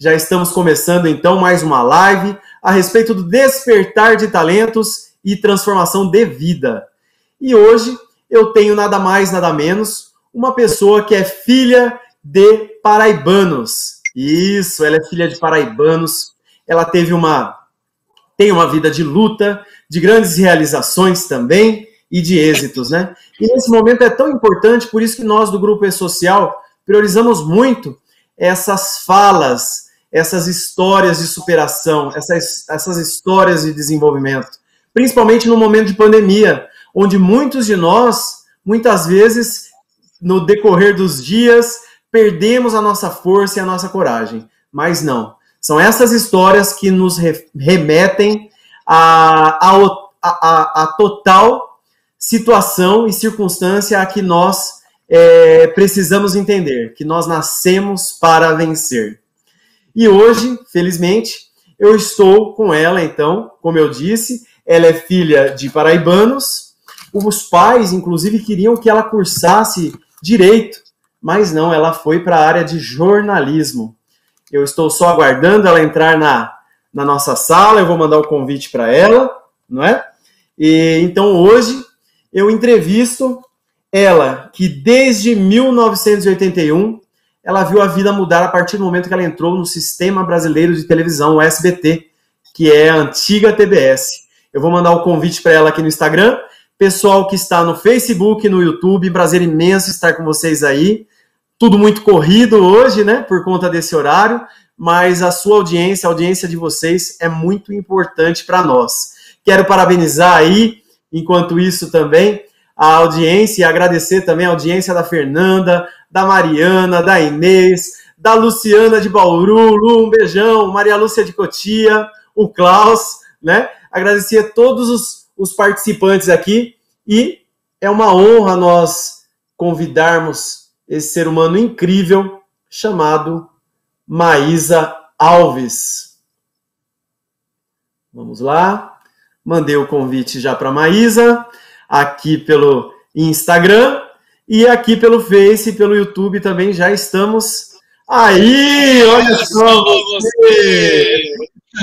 Já estamos começando então mais uma live a respeito do despertar de talentos e transformação de vida. E hoje eu tenho nada mais, nada menos, uma pessoa que é filha de paraibanos. Isso, ela é filha de paraibanos. Ela teve uma tem uma vida de luta, de grandes realizações também e de êxitos, né? E nesse momento é tão importante, por isso que nós do grupo E-Social priorizamos muito essas falas, essas histórias de superação, essas, essas histórias de desenvolvimento, principalmente no momento de pandemia, onde muitos de nós, muitas vezes, no decorrer dos dias, perdemos a nossa força e a nossa coragem. Mas não. São essas histórias que nos remetem a, a total situação e circunstância a que nós é, precisamos entender, que nós nascemos para vencer. E hoje, felizmente, eu estou com ela, então, como eu disse, ela é filha de paraibanos. Os pais, inclusive, queriam que ela cursasse direito, mas não, ela foi para a área de jornalismo. Eu estou só aguardando ela entrar na, na nossa sala, eu vou mandar o convite para ela, não é? E então hoje eu entrevisto ela, que desde 1981 ela viu a vida mudar a partir do momento que ela entrou no Sistema Brasileiro de Televisão, o SBT, que é a antiga TBS. Eu vou mandar o convite para ela aqui no Instagram. Pessoal que está no Facebook, no YouTube, prazer imenso estar com vocês aí tudo muito corrido hoje, né, por conta desse horário, mas a sua audiência, a audiência de vocês é muito importante para nós. Quero parabenizar aí, enquanto isso também, a audiência e agradecer também a audiência da Fernanda, da Mariana, da Inês, da Luciana de Bauru, Lu, um beijão, Maria Lúcia de Cotia, o Klaus, né? Agradecer a todos os, os participantes aqui e é uma honra nós convidarmos esse ser humano incrível chamado Maísa Alves. Vamos lá. Mandei o convite já para Maísa, aqui pelo Instagram e aqui pelo Face, pelo YouTube também já estamos. Aí, olha só você!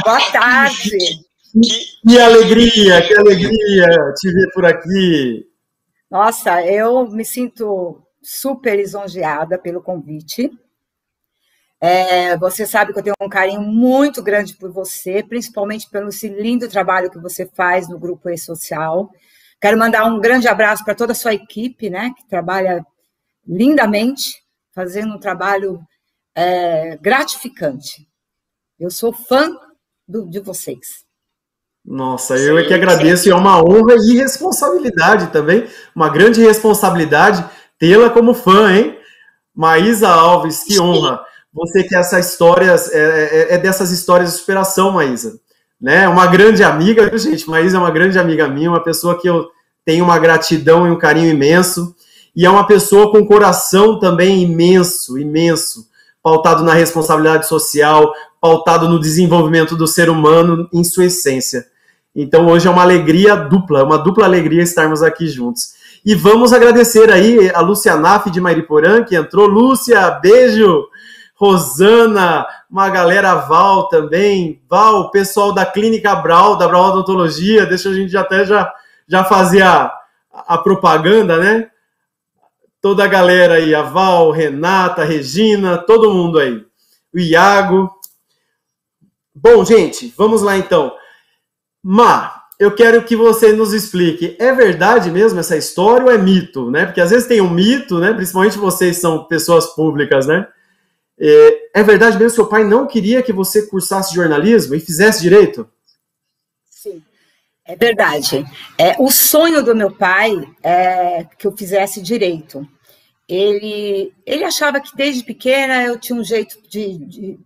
Boa tarde! Que, que alegria, que alegria te ver por aqui. Nossa, eu me sinto super lisonjeada pelo convite. É, você sabe que eu tenho um carinho muito grande por você, principalmente pelo esse lindo trabalho que você faz no Grupo E-Social. Quero mandar um grande abraço para toda a sua equipe, né, que trabalha lindamente, fazendo um trabalho é, gratificante. Eu sou fã do, de vocês. Nossa, eu é que agradeço, e é uma honra e responsabilidade também, uma grande responsabilidade tê-la como fã, hein? Maísa Alves, que honra. Você que essa histórias é, é, é, dessas histórias de superação, Maísa. Né? Uma grande amiga, viu, gente? Maísa é uma grande amiga minha, uma pessoa que eu tenho uma gratidão e um carinho imenso. E é uma pessoa com coração também imenso, imenso, pautado na responsabilidade social, pautado no desenvolvimento do ser humano em sua essência. Então hoje é uma alegria dupla, uma dupla alegria estarmos aqui juntos. E vamos agradecer aí a Lúcia Naff de Mariporã, que entrou. Lúcia, beijo! Rosana, uma galera Val também. Val, pessoal da Clínica Brau, da Brau Odontologia, deixa a gente até já, já fazer a, a propaganda, né? Toda a galera aí, a Val, Renata, Regina, todo mundo aí. O Iago. Bom, gente, vamos lá então. Ma, eu quero que você nos explique, é verdade mesmo essa história ou é mito, né? Porque às vezes tem um mito, né? Principalmente vocês são pessoas públicas, né? É, é verdade mesmo que seu pai não queria que você cursasse jornalismo e fizesse direito? Sim, é verdade. É, o sonho do meu pai é que eu fizesse direito. Ele, ele achava que desde pequena eu tinha um jeito de, de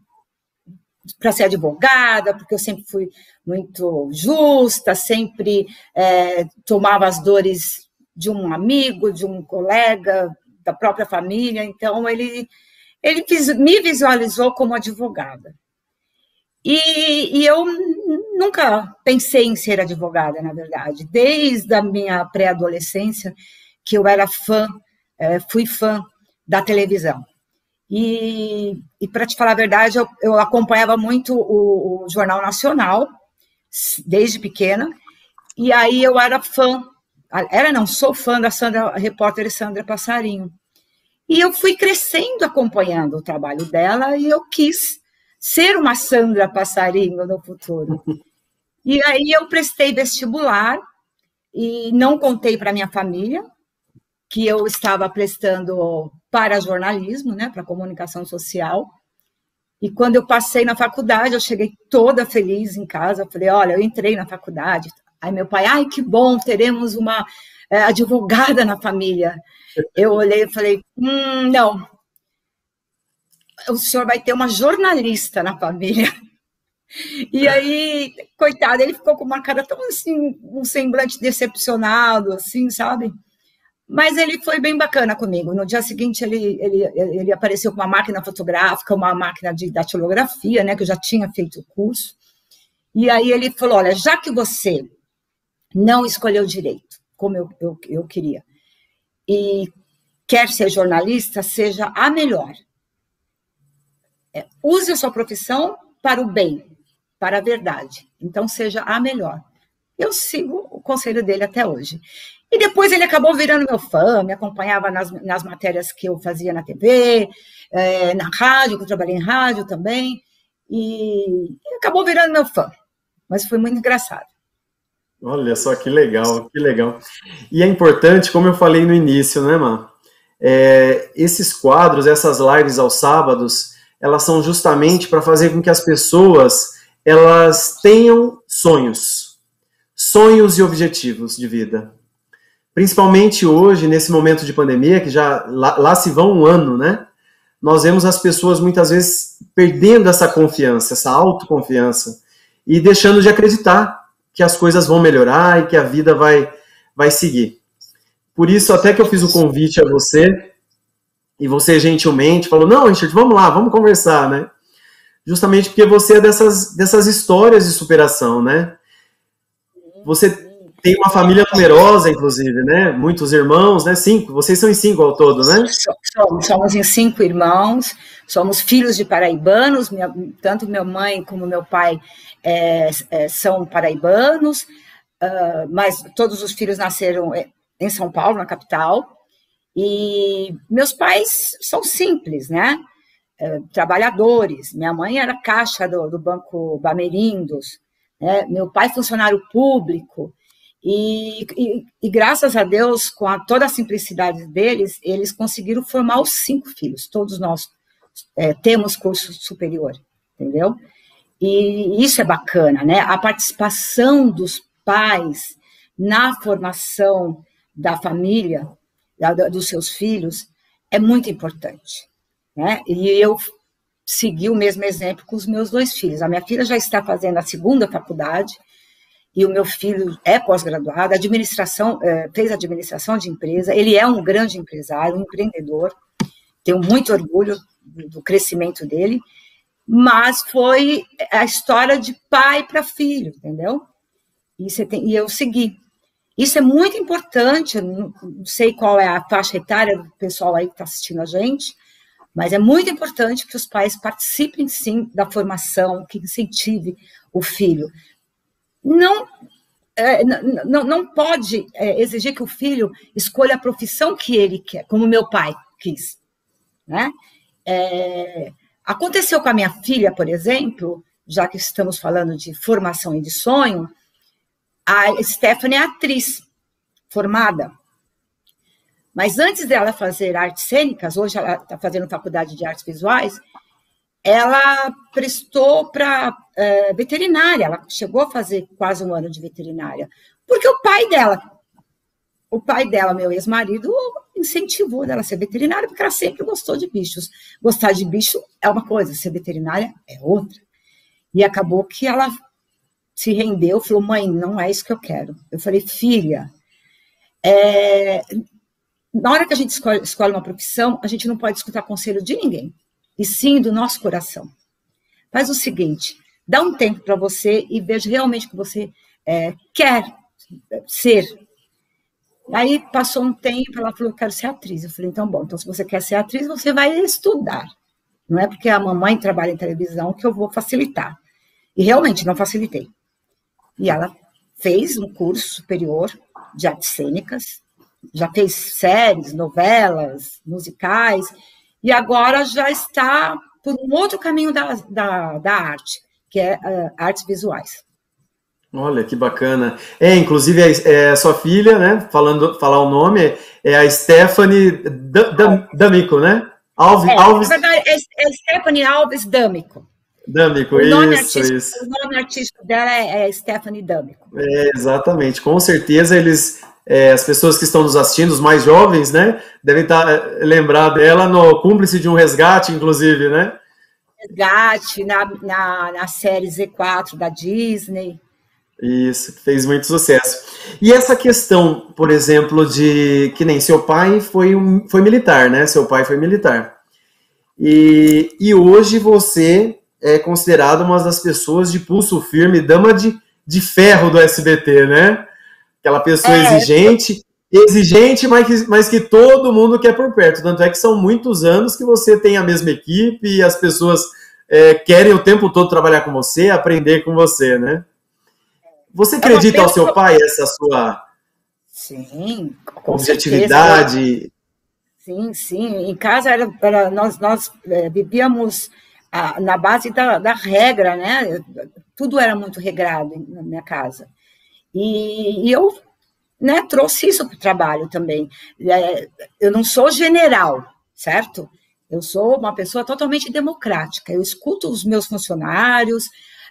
para ser advogada, porque eu sempre fui muito justa, sempre é, tomava as dores de um amigo, de um colega, da própria família. Então, ele, ele me visualizou como advogada. E, e, eu nunca pensei em ser advogada, na verdade. Desde a minha pré-adolescência, que eu era fã, é, fui fã da televisão. E, e para te falar a verdade, eu, eu acompanhava muito o, o, Jornal Nacional, desde pequena, e aí eu era fã, era não, sou fã da Sandra, repórter Sandra Passarinho. E eu fui crescendo acompanhando o trabalho dela e eu quis ser uma Sandra Passarinho no futuro. E aí eu prestei vestibular e não contei para minha família que eu estava prestando para jornalismo, né, para comunicação social. E quando eu passei na faculdade, eu cheguei toda feliz em casa. Falei: olha, eu entrei na faculdade. Aí meu pai, ai, que bom, teremos uma advogada na família. Eu olhei e falei: hum, não. O senhor vai ter uma jornalista na família. E aí, coitado, ele ficou com uma cara tão assim, um semblante decepcionado, assim, sabe? Mas ele foi bem bacana comigo. No dia seguinte, ele, ele, ele apareceu com uma máquina fotográfica, uma máquina de datilografia, né, que eu já tinha feito o curso. E aí ele falou: Olha, já que você não escolheu direito, como eu, eu, eu queria, e quer ser jornalista, seja a melhor. É, use a sua profissão para o bem, para a verdade. Então, seja a melhor. Eu sigo o conselho dele até hoje. E depois ele acabou virando meu fã, me acompanhava nas, nas matérias que eu fazia na TV, é, na rádio, que eu trabalhei em rádio também, e, acabou virando meu fã. Mas foi muito engraçado. Olha só que legal, que legal. E é importante, como eu falei no início, né, Má? É, esses quadros, essas lives aos sábados, elas são justamente para fazer com que as pessoas elas tenham sonhos, sonhos e objetivos de vida. Principalmente hoje, nesse momento de pandemia, que já lá, lá se vão um ano, né? Nós vemos as pessoas muitas vezes perdendo essa confiança, essa autoconfiança, e deixando de acreditar que as coisas vão melhorar e que a vida vai, vai seguir. Por isso, até que eu fiz o convite a você, e você gentilmente falou: Não, Richard, vamos lá, vamos conversar, né? Justamente porque você é dessas, dessas histórias de superação, né? Você tem uma família numerosa, inclusive, né? Muitos irmãos, né? Cinco. Vocês são em cinco ao todo, né? Somos, somos em cinco irmãos. Somos filhos de paraibanos. Minha, tanto minha mãe como meu pai é, é, são paraibanos. Uh, mas todos os filhos nasceram é, em São Paulo, na capital. E meus pais são simples, né? É, trabalhadores. Minha mãe era caixa do, do Banco Bamerindos. Né? Meu pai funcionário público. E, e, e, graças a Deus, com a, toda a simplicidade deles, eles conseguiram formar os cinco filhos. Todos nós é, temos curso superior, entendeu? E isso é bacana, né? A participação dos pais na formação da família, da, dos seus filhos, é muito importante, né? E eu segui o mesmo exemplo com os meus dois filhos. A minha filha já está fazendo a segunda faculdade, e o meu filho é pós-graduado, administração, é, fez administração de empresa, ele é um grande empresário, um empreendedor, tenho muito orgulho do crescimento dele, mas foi a história de pai para filho, entendeu? E, tem, e, eu segui. Isso é muito importante, não, não sei qual é a faixa etária do pessoal aí que está assistindo a gente, mas é muito importante que os pais participem sim da formação, que incentive o filho não, é, não, não pode é, exigir que o filho escolha a profissão que ele quer, como meu pai quis. Né? É, aconteceu com a minha filha, por exemplo, já que estamos falando de formação e de sonho, a Stephanie é atriz formada. Mas antes dela fazer artes cênicas, hoje ela está fazendo faculdade de artes visuais, ela prestou para é, veterinária, ela chegou a fazer quase um ano de veterinária, porque o pai dela, o pai dela, meu ex-marido, incentivou ela a ser veterinária, porque ela sempre gostou de bichos. Gostar de bicho é uma coisa, ser veterinária é outra. E acabou que ela se rendeu, falou, mãe, não é isso que eu quero. Eu falei, filha, é... na hora que a gente escolhe, escolhe uma profissão, a gente não pode escutar conselho de ninguém e sim do nosso coração. Faz o seguinte: dá um tempo para você e veja realmente o que você é, quer ser. Aí passou um tempo, ela falou: quero ser atriz. Eu falei: então, bom, então se você quer ser atriz, você vai estudar. Não é porque a mamãe trabalha em televisão que eu vou facilitar. E realmente não facilitei. E ela fez um curso superior de artes cênicas, já fez séries, novelas, musicais, e agora já está por um outro caminho da, da, da arte, que é uh, artes visuais. Olha que bacana. É, inclusive é, a sua filha, né? Falando, falar o nome é a Stephanie D'Amico, né? Alves, é, Alves. Na verdade, é, é Stephanie Alves D'Amico. D'Amico, o nome isso, isso. O nome artístico dela é, é Stephanie D'Amico. É, exatamente. Com certeza eles, é, as pessoas que estão nos assistindo, os mais jovens, né, devem estar é, lembrar dela no Cúmplice de um Resgate, inclusive, né? Resgate, na, na, na série Z4 da Disney. Isso, fez muito sucesso. E essa questão, por exemplo, de que nem seu pai foi, um, foi militar, né? Seu pai foi militar. E, e hoje você é considerada uma das pessoas de pulso firme, dama de, de ferro do SBT, né? Aquela pessoa é, exigente, exigente, mas que, mas que todo mundo quer por perto. Tanto é que são muitos anos que você tem a mesma equipe e as pessoas é, querem o tempo todo trabalhar com você, aprender com você, né? Você é acredita ao seu pai essa sua sim, objetividade? Certeza. Sim, sim. Em casa era, era nós, nós é, vivíamos a, na base da, da, regra, né? Tudo era muito regrado na minha casa. E, e eu né, trouxe isso para o trabalho também. É, eu não sou general, certo? Eu sou uma pessoa totalmente democrática. Eu escuto os meus funcionários,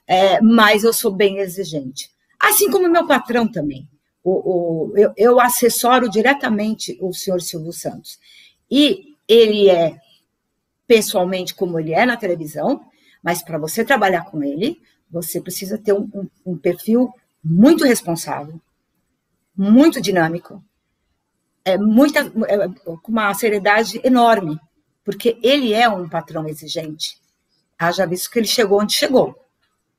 é, mas eu sou bem exigente. Assim como meu patrão também. O, o, eu, eu assessoro diretamente o senhor Silvio Santos. E ele é pessoalmente como ele é na televisão, mas para você trabalhar com ele, você precisa ter um, um, um perfil muito responsável, muito dinâmico, é muita, é, com uma seriedade enorme, porque ele é um patrão exigente. Haja visto que ele chegou onde chegou,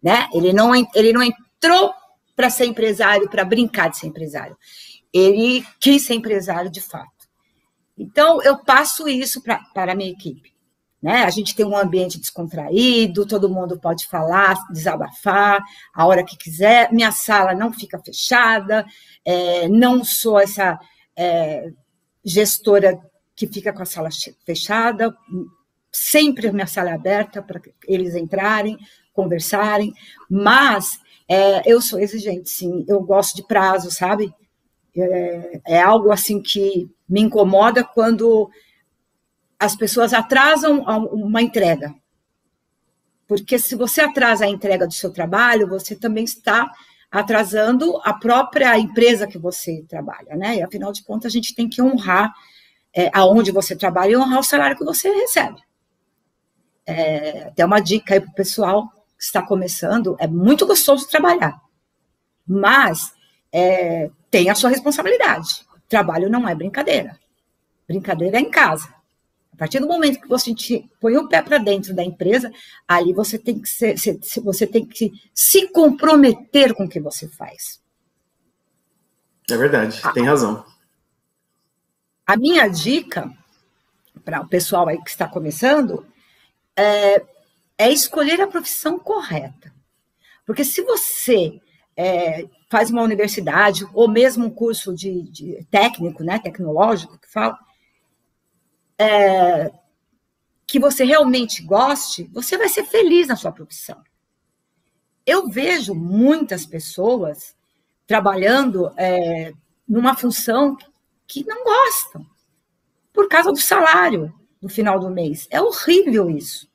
né? Ele não, ele não entrou para ser empresário, para brincar de ser empresário. Ele quis ser empresário de fato. Então, eu passo isso para a minha equipe. Né? A gente tem um ambiente descontraído, todo mundo pode falar, desabafar a hora que quiser. Minha sala não fica fechada, é, não sou essa é, gestora que fica com a sala fechada, sempre a minha sala é aberta para eles entrarem, conversarem, mas é, eu sou exigente, sim. Eu gosto de prazo, sabe? É, é, algo assim que me incomoda quando as pessoas atrasam uma entrega. Porque se você atrasa a entrega do seu trabalho, você também está atrasando a própria empresa que você trabalha, né? E afinal de contas, a gente tem que honrar é, aonde você trabalha e honrar o salário que você recebe. É, até uma dica aí para o pessoal está começando, é muito gostoso trabalhar, mas é, tem a sua responsabilidade. Trabalho não é brincadeira. Brincadeira é em casa. A partir do momento que você põe o pé para dentro da empresa, ali você tem que ser, você tem que se comprometer com o que você faz. É verdade, tem razão. A minha dica para o pessoal aí que está começando é é escolher a profissão correta. Porque se você é, faz uma universidade ou mesmo um curso de, de técnico, né, tecnológico, que fala, é, que você realmente goste, você vai ser feliz na sua profissão. Eu vejo muitas pessoas trabalhando é, numa função que não gostam, por causa do salário no final do mês. É horrível isso.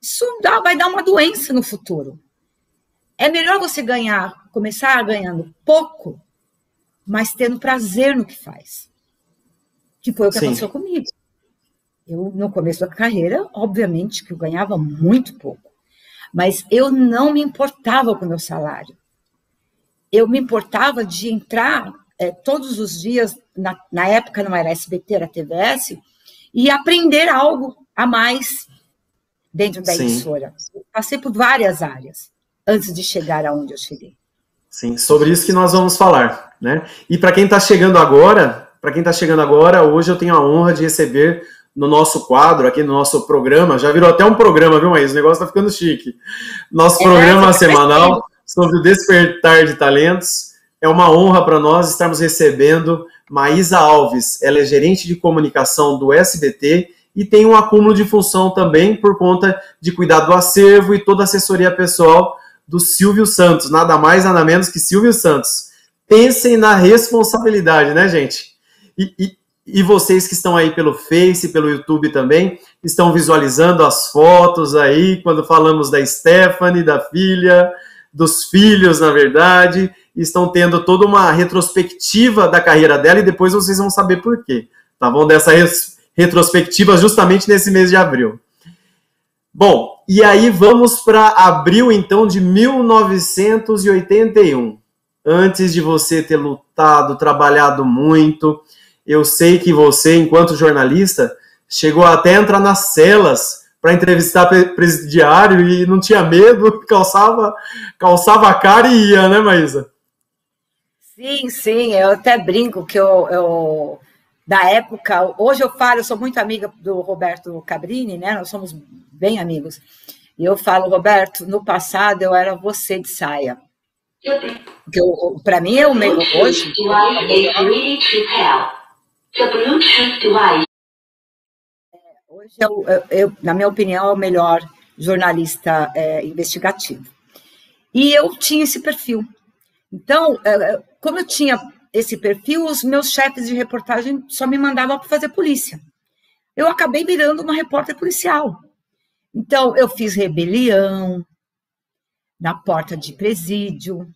Isso dá, vai dar uma doença no futuro. É melhor você ganhar, começar ganhando pouco, mas tendo prazer no que faz. Que foi o que Sim. aconteceu comigo. Eu, no começo da carreira, obviamente que eu ganhava muito pouco, mas eu não me importava com o meu salário. Eu me importava de entrar é, todos os dias, na, na época não era SBT, era TVS, e aprender algo a mais dentro da Sim. emissora. Passei por várias áreas antes de chegar aonde eu cheguei. Sim, sobre isso que nós vamos falar, né? E para quem está chegando agora, para quem está chegando agora, hoje eu tenho a honra de receber no nosso quadro, aqui no nosso programa, já virou até um programa, viu, Maís? O negócio tá ficando chique. Nosso é, programa semanal sobre o despertar de talentos. É uma honra para nós estarmos recebendo Maísa Alves. Ela é gerente de comunicação do SBT e tem um acúmulo de função também por conta de cuidar do acervo e toda a assessoria pessoal do Silvio Santos. Nada mais, nada menos que Silvio Santos. Pensem na responsabilidade, né, gente? E, e, e vocês que estão aí pelo Face, pelo YouTube também, estão visualizando as fotos aí, quando falamos da Stephanie, da filha, dos filhos, na verdade, estão tendo toda uma retrospectiva da carreira dela e depois vocês vão saber por quê, tá bom? Dessa retrospectiva justamente nesse mês de abril. Bom, e aí vamos para abril então de 1981. Antes de você ter lutado, trabalhado muito, eu sei que você, enquanto jornalista, chegou até a entrar nas celas para entrevistar presidiário e não tinha medo, calçava, calçava a cara e ia, né, Maísa? Sim, sim, eu até brinco que eu, eu, da época, hoje eu falo, eu sou muito amiga do Roberto Cabrini, né? Nós somos bem amigos. E eu falo, Roberto, no passado eu era você de saia. Para mim é o meio hoje. Hoje, eu, eu, na minha opinião, é o melhor jornalista é, investigativo. E eu tinha esse perfil. Então, é, é, como eu tinha esse perfil, os meus chefes de reportagem só me mandavam para fazer polícia. Eu acabei virando uma repórter policial. Então, eu fiz rebelião na porta de presídio,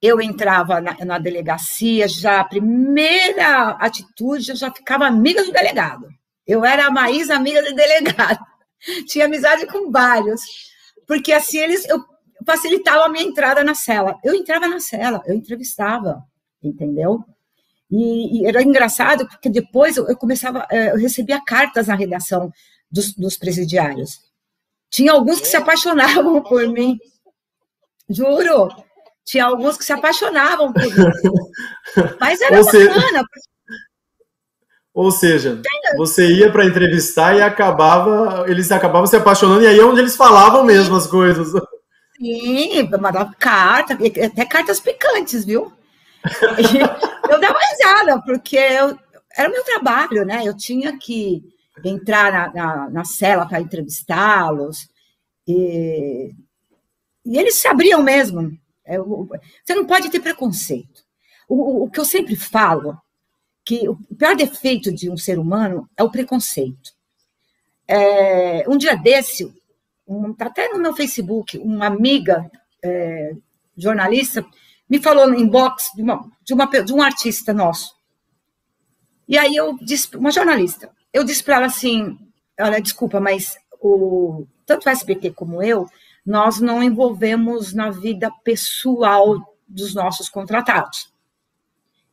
eu entrava na, na, delegacia, já a primeira atitude, eu já ficava amiga do delegado. Eu era a Maísa amiga do delegado. Tinha amizade com vários. Porque assim, eles eu facilitava a minha entrada na cela. Eu entrava na cela, eu entrevistava, entendeu? E, e era engraçado, porque depois eu, eu, começava, eh, eu recebia cartas na redação dos, dos presidiários. Tinha alguns que se apaixonavam por mim. Juro tinha alguns que se apaixonavam por isso. Mas era ou bacana. ou seja, você ia para entrevistar e acabava, eles acabavam se apaixonando, e aí é onde eles falavam mesmo as coisas. Sim, mandava carta, até cartas picantes, viu? eu dava risada, porque eu, era o meu trabalho, né? Eu tinha que entrar na, na, na cela para entrevistá-los, e, e eles se abriam mesmo. É, você não pode ter preconceito. O, o, que eu sempre falo, que o pior defeito de um ser humano é o preconceito. É, um dia desse, um, até no meu Facebook, uma amiga é, jornalista me falou no inbox de, uma, de, uma, de um artista nosso. E aí eu disse, uma jornalista, eu disse para ela assim, olha, desculpa, mas o, tanto o SBT como eu, nós não envolvemos na vida pessoal dos nossos contratados.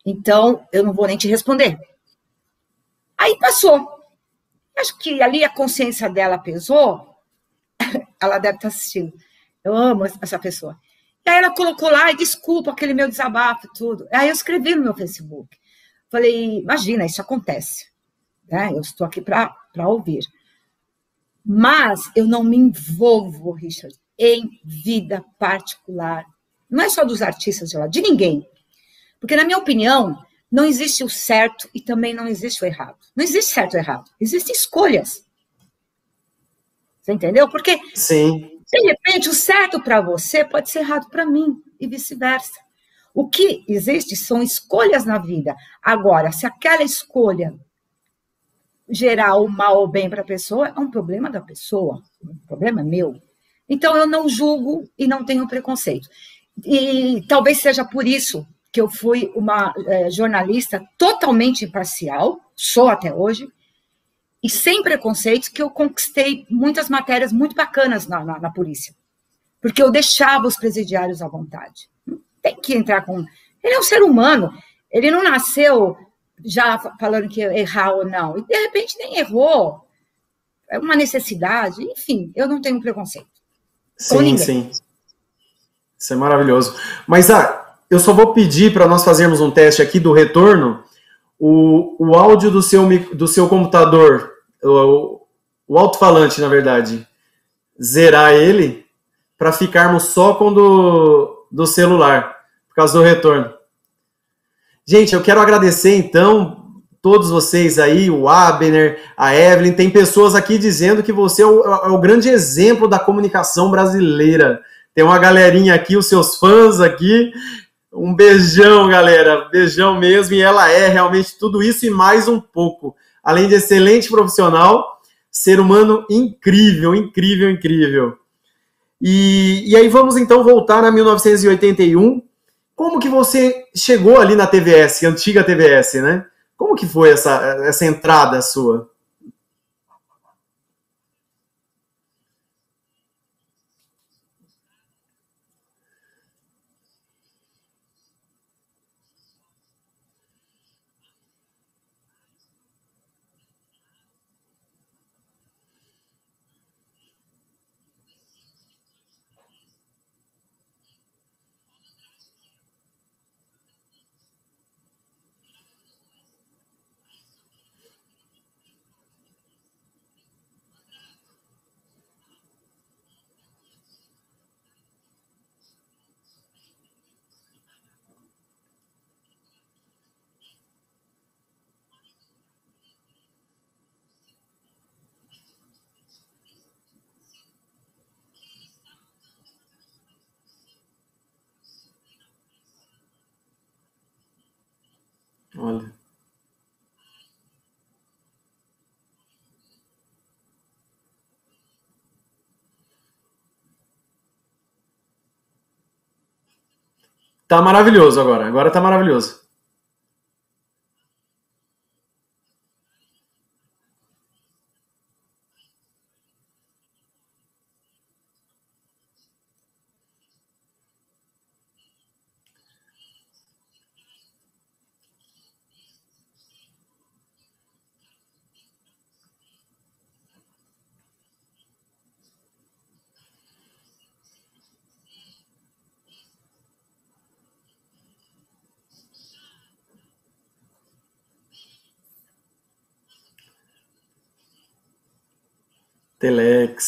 Então, eu não vou nem te responder. Aí passou. Acho que ali a consciência dela pesou. ela deve estar assistindo. Eu amo essa pessoa. E aí ela colocou lá, desculpa aquele meu desabafo tudo. Aí eu escrevi no meu Facebook. Falei, imagina, isso acontece. Né? Eu estou aqui para ouvir. Mas eu não me envolvo, Richard, em vida particular. Não é só dos artistas de lá, de ninguém. Porque, na minha opinião, não existe o certo e também não existe o errado. Não existe certo ou errado. Existem escolhas. Você entendeu? Porque, Sim. de repente, o certo para você pode ser errado para mim e vice-versa. O que existe são escolhas na vida. Agora, se aquela escolha gerar o mal ou bem para a pessoa, é um problema da pessoa. O problema meu. Então, eu não julgo e não tenho preconceito. E talvez seja por isso que eu fui uma é, jornalista totalmente imparcial, sou até hoje, e sem preconceitos, que eu conquistei muitas matérias muito bacanas na, na, na polícia. Porque eu deixava os presidiários à vontade. Tem que entrar com. Ele é um ser humano, ele não nasceu já falando que errar ou não, e de repente nem errou. É uma necessidade, enfim, eu não tenho preconceito. Sim, sim. Isso é maravilhoso. Mas ah, eu só vou pedir para nós fazermos um teste aqui do retorno. O, o áudio do seu, do seu computador o, o alto-falante, na verdade, zerar ele para ficarmos só com do, do celular, por causa do retorno. Gente, eu quero agradecer então todos vocês aí, o Abner, a Evelyn, tem pessoas aqui dizendo que você é o, é o, grande exemplo da comunicação brasileira. Tem uma galerinha aqui, os seus fãs aqui. Um beijão, galera, beijão mesmo. E ela é realmente tudo isso e mais um pouco. Além de excelente profissional, ser humano incrível, incrível, incrível. E, e aí vamos então voltar a 1981. Como que você chegou ali na TVS, antiga TVS, né? Como que foi essa, essa entrada sua? Olha. Tá maravilhoso agora. Agora tá maravilhoso. Telex.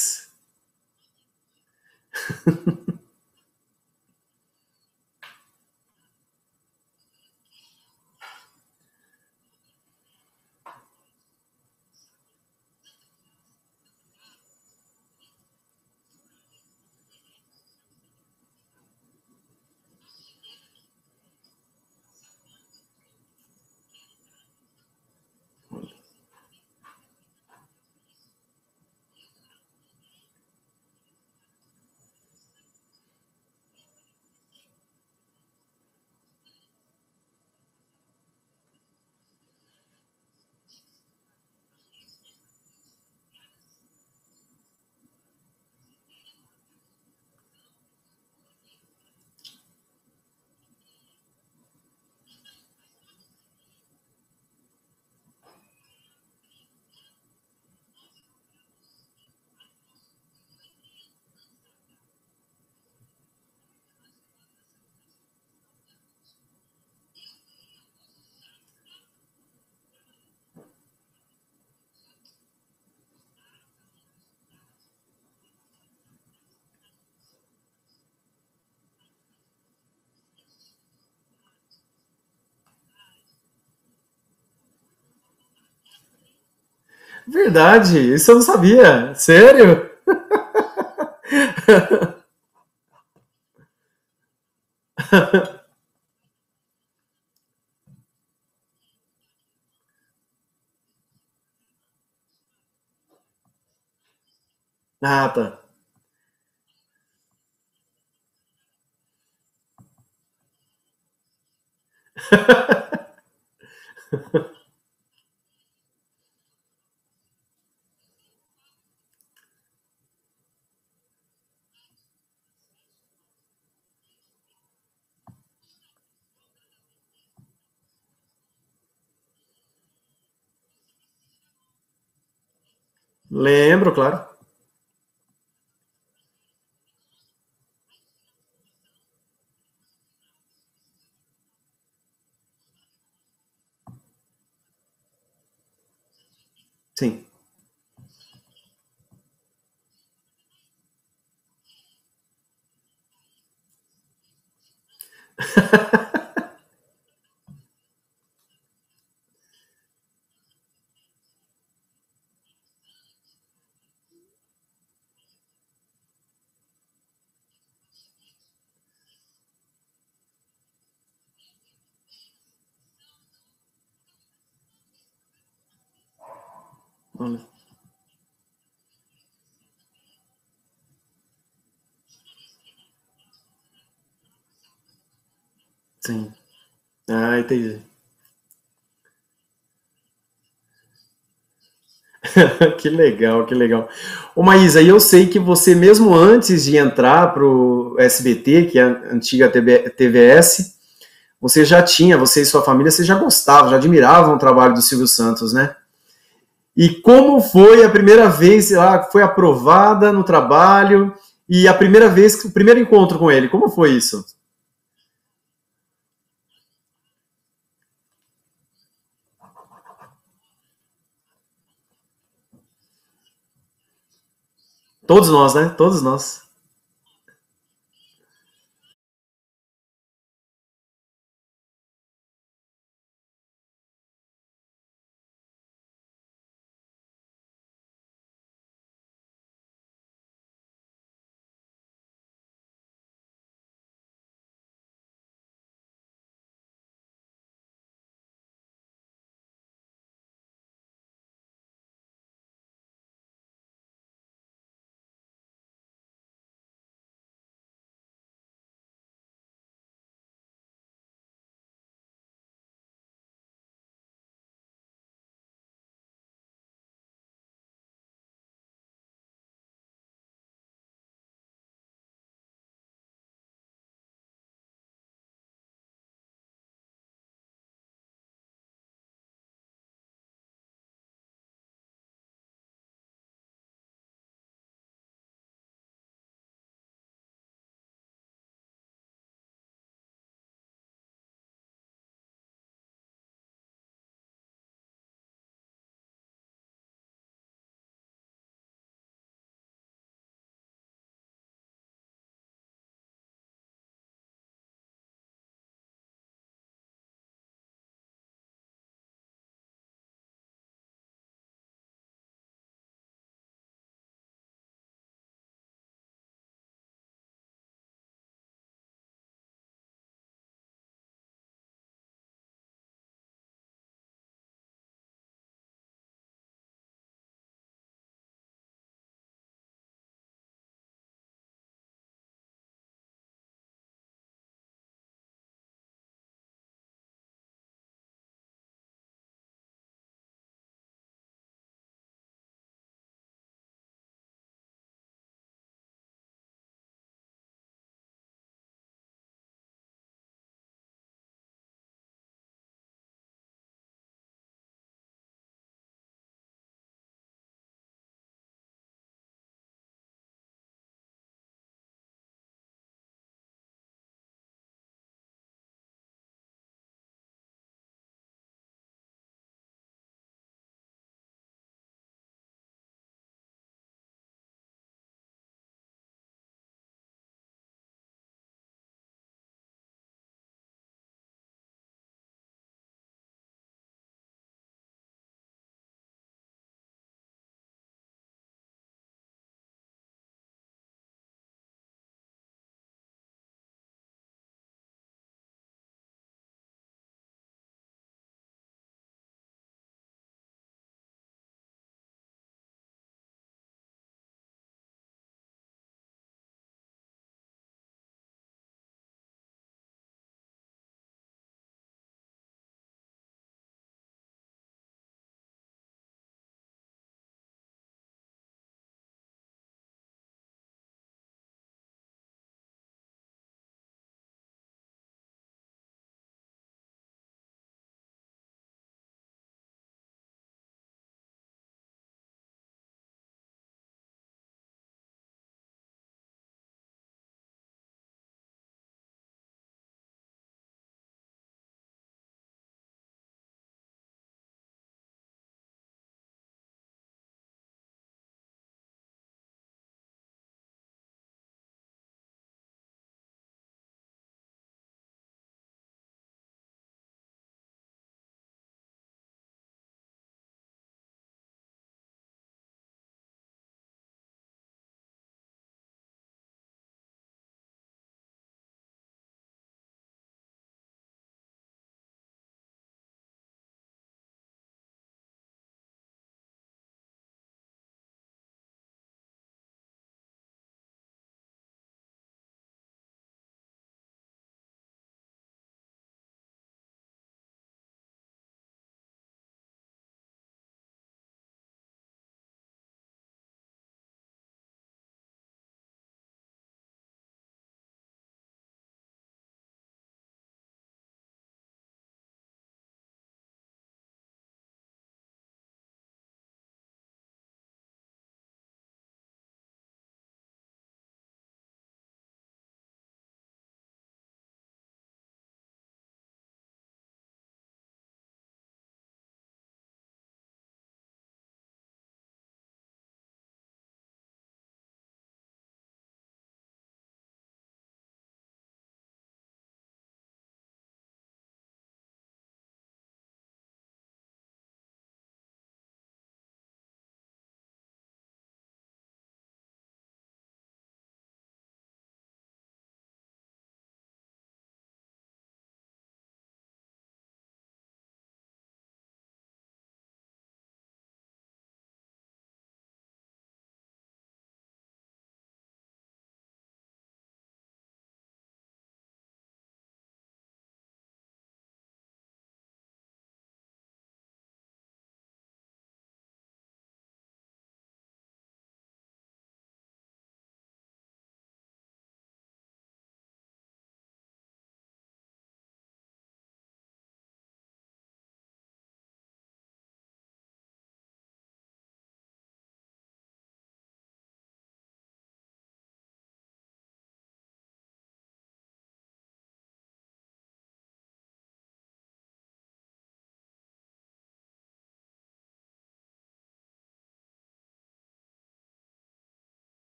Verdade, isso eu não sabia. Sério? Ah, tá. Lembro, claro. que legal, que legal. Ô Maísa, eu sei que você, mesmo antes de entrar para o SBT, que é a antiga TVS, você já tinha, você e sua família, você já gostava, já admiravam o trabalho do Silvio Santos, né? E como foi a primeira vez, lá, foi aprovada no trabalho, e a primeira vez, o primeiro encontro com ele, como foi isso? Todos nós, né? Todos nós.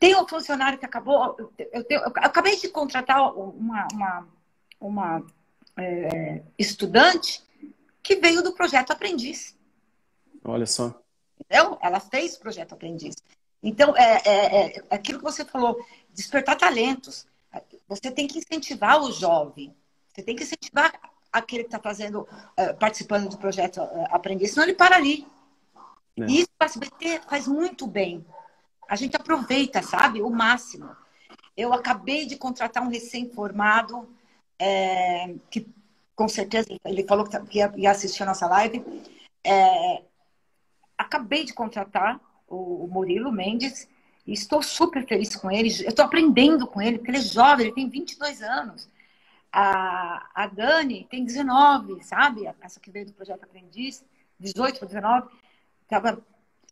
Tem um funcionário que acabou. Eu, tenho, eu acabei de contratar uma, uma, uma é, estudante que veio do projeto Aprendiz. Olha só. Entendeu? Ela fez o projeto Aprendiz. Então, é, é, é, aquilo que você falou, despertar talentos. Você tem que incentivar o jovem. Você tem que incentivar aquele que está fazendo, é, participando do projeto é, Aprendiz, senão ele para ali. É. E isso para SBT faz muito bem. A gente aproveita, sabe, o máximo. Eu acabei de contratar um recém-formado é, que com certeza ele falou que ia, ia assistir a nossa live. É, acabei de contratar o, o Murilo Mendes e estou super feliz com ele. Eu estou aprendendo com ele, porque ele é jovem, ele tem 22 anos. A, a Dani tem 19, sabe? Essa que veio do Projeto Aprendiz, 18 para 19. Tava,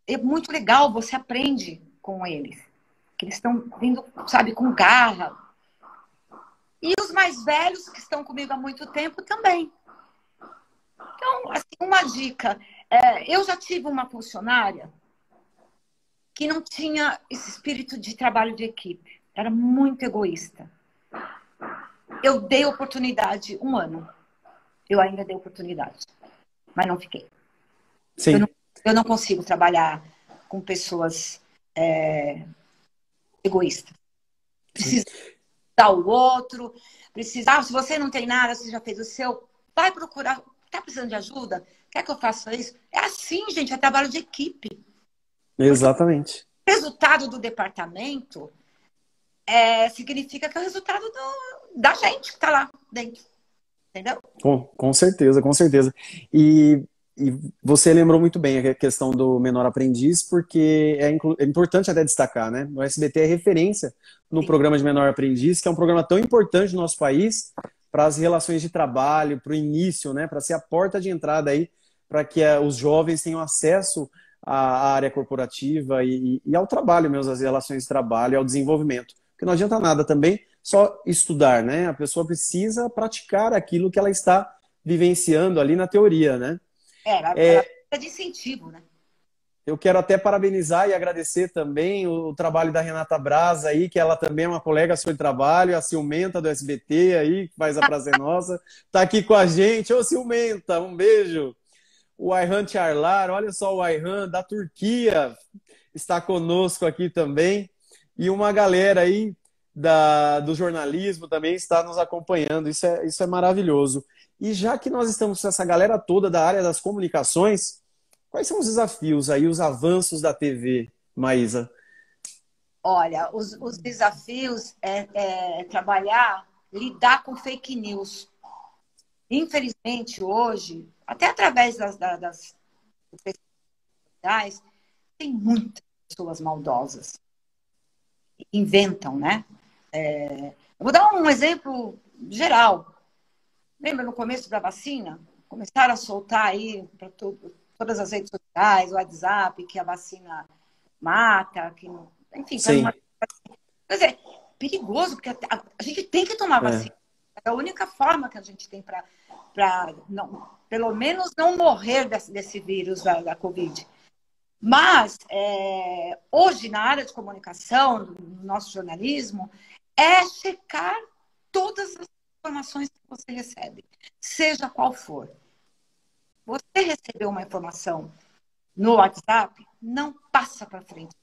é muito legal, você aprende com eles. Que eles estão vindo, sabe, com garra. E os mais velhos, que estão comigo há muito tempo, também. Então, assim, uma dica. É, eu já tive uma funcionária que não tinha esse espírito de trabalho de equipe. Era muito egoísta. Eu dei oportunidade um ano. Eu ainda dei oportunidade. Mas não fiquei. Sim. Eu não, eu não consigo trabalhar com pessoas é, egoístas. Precisa dar o outro. Precisa, ah, se você não tem nada, você já fez o seu, vai procurar. Está precisando de ajuda? Quer que eu faça isso? É assim, gente, é trabalho de equipe. Exatamente. O resultado do departamento é, significa que é o resultado do, da gente que está lá dentro. Entendeu? Com, com certeza, com certeza. E, e você lembrou muito bem a questão do menor aprendiz, porque é, é importante até destacar, né? O SBT é referência no programa de menor aprendiz, que é um programa tão importante no nosso país para as relações de trabalho, para o início, né? Para ser a porta de entrada aí, para que uh, os jovens tenham acesso à área corporativa e, e, ao trabalho mesmo, às relações de trabalho, ao desenvolvimento. Porque não adianta nada também só estudar, né? A pessoa precisa praticar aquilo que ela está vivenciando ali na teoria, né? É, ela, é, ela de incentivo, né? Eu quero até parabenizar e agradecer também o, o, trabalho da Renata Braz aí, que ela também é uma colega sua de trabalho, a Ciumenta do SBT aí, que faz a prazer nossa, tá aqui com a gente. Ô Ciumenta, um beijo o Ayhan Charlar, olha só o Ayhan da Turquia está conosco aqui também. E uma galera aí da, do jornalismo também está nos acompanhando. Isso é, isso é maravilhoso. E já que nós estamos com essa galera toda da área das comunicações, quais são os desafios aí, os avanços da TV, Maísa? Olha, os, os desafios é, é trabalhar, lidar com fake news. Infelizmente, hoje, até através das, das, das tem muitas pessoas maldosas. Inventam, né? É, vou dar um exemplo geral. Lembra no começo da vacina? Começaram a soltar aí para todas as redes sociais, o WhatsApp, que a vacina mata, que enfim, Sim. Uma... Quer dizer, perigoso, porque a, gente tem que tomar é. vacina. É a única forma que a gente tem para não pelo menos não morrer desse, desse vírus da, da Covid. Mas, é, hoje, na área de comunicação, no nosso jornalismo, é checar todas as informações que você recebe, seja qual for. Você recebeu uma informação no WhatsApp, não passa para frente.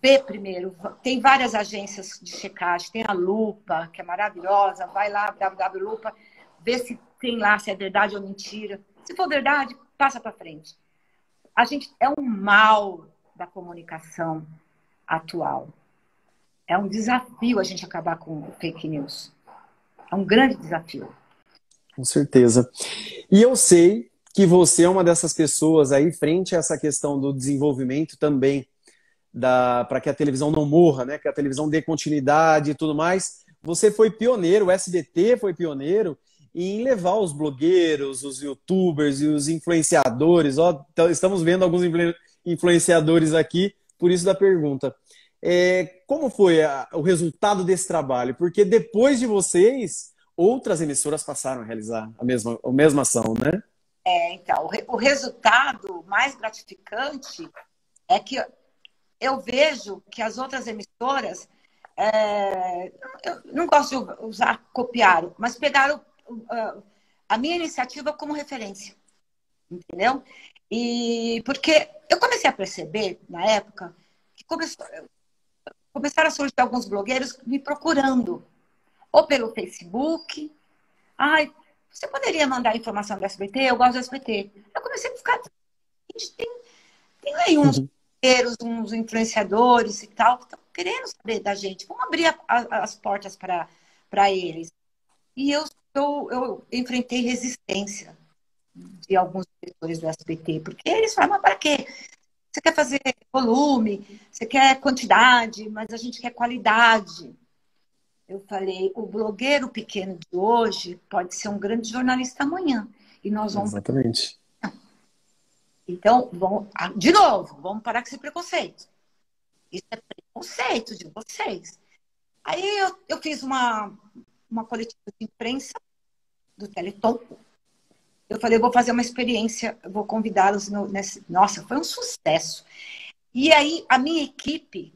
Vê primeiro. Tem várias agências de checagem. Tem a Lupa, que é maravilhosa. Vai lá, www.lupa, vê se tem lá se é verdade ou mentira. Se for verdade, passa para frente. A gente é um mal da comunicação atual. É um desafio a gente acabar com fake news. É um grande desafio. Com certeza. E eu sei que você é uma dessas pessoas aí frente a essa questão do desenvolvimento também para que a televisão não morra, né? Que a televisão dê continuidade e tudo mais. Você foi pioneiro, o SBT foi pioneiro em levar os blogueiros, os youtubers e os influenciadores. Ó, estamos vendo alguns influenciadores aqui, por isso da pergunta. É, como foi a, o resultado desse trabalho? Porque depois de vocês, outras emissoras passaram a realizar a mesma, a mesma ação, né? É, então, o, o resultado mais gratificante é que eu vejo que as outras emissoras, é, eu não gosto de usar copiaram, mas pegaram uh, a minha iniciativa como referência, entendeu? E porque eu comecei a perceber na época que começou, começaram a surgir alguns blogueiros me procurando, ou pelo Facebook. Ai, você poderia mandar informação do SBT? Eu gosto do SBT. Eu comecei a ficar. Tem, tem aí uns uhum. blogueiros, uns influenciadores e tal, que estão querendo saber da gente. Vamos abrir a, a, as portas para eles. E eu, eu, eu enfrentei resistência de alguns diretores do SBT, porque eles falam, para quê? Você quer fazer volume, você quer quantidade, mas a gente quer qualidade. Eu falei, o blogueiro pequeno de hoje pode ser um grande jornalista amanhã. E nós vamos. Exatamente. Então, vamos, ah, de novo, vamos parar com esse preconceito. Isso é preconceito de vocês. Aí eu, eu fiz uma, uma coletiva de imprensa do Teleton, eu falei, eu vou fazer uma experiência, vou convidá-los nesse. Nossa, foi um sucesso. E aí, a minha equipe,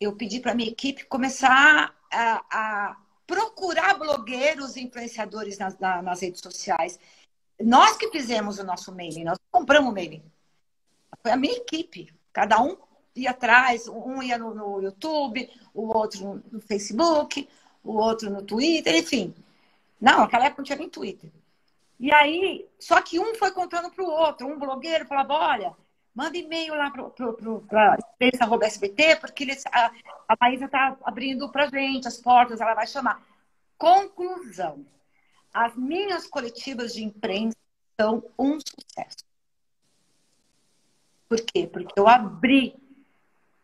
eu pedi para a minha equipe começar a, a procurar blogueiros e influenciadores nas, nas, redes sociais. Nós que fizemos o nosso mailing, nós compramos o mailing. Foi a minha equipe. Cada um ia atrás, um ia no, no YouTube, o outro no Facebook, o outro no Twitter, enfim. Não, naquela época não tinha nem Twitter. E aí, só que um foi contando para o outro. Um blogueiro falava, olha, manda e-mail lá para a SBT, porque eles, a, a Maísa está abrindo para gente as portas, ela vai chamar. Conclusão. As minhas coletivas de imprensa são um sucesso. Por quê? Porque eu abri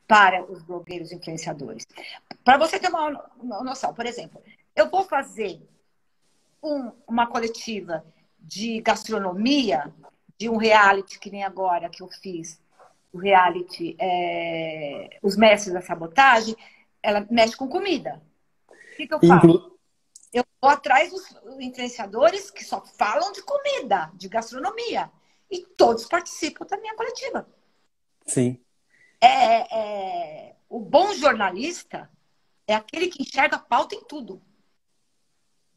para os blogueiros influenciadores. Para você ter uma noção, por exemplo, eu vou fazer um, uma coletiva de gastronomia, de um reality que nem agora que eu fiz, o reality é, Os Mestres da Sabotagem, ela mexe com comida. O que, que eu faço? Inclu... Eu vou atrás dos influenciadores que só falam de comida, de gastronomia. E todos participam da minha coletiva. Sim. É, é, o bom jornalista é aquele que enxerga a pauta em tudo.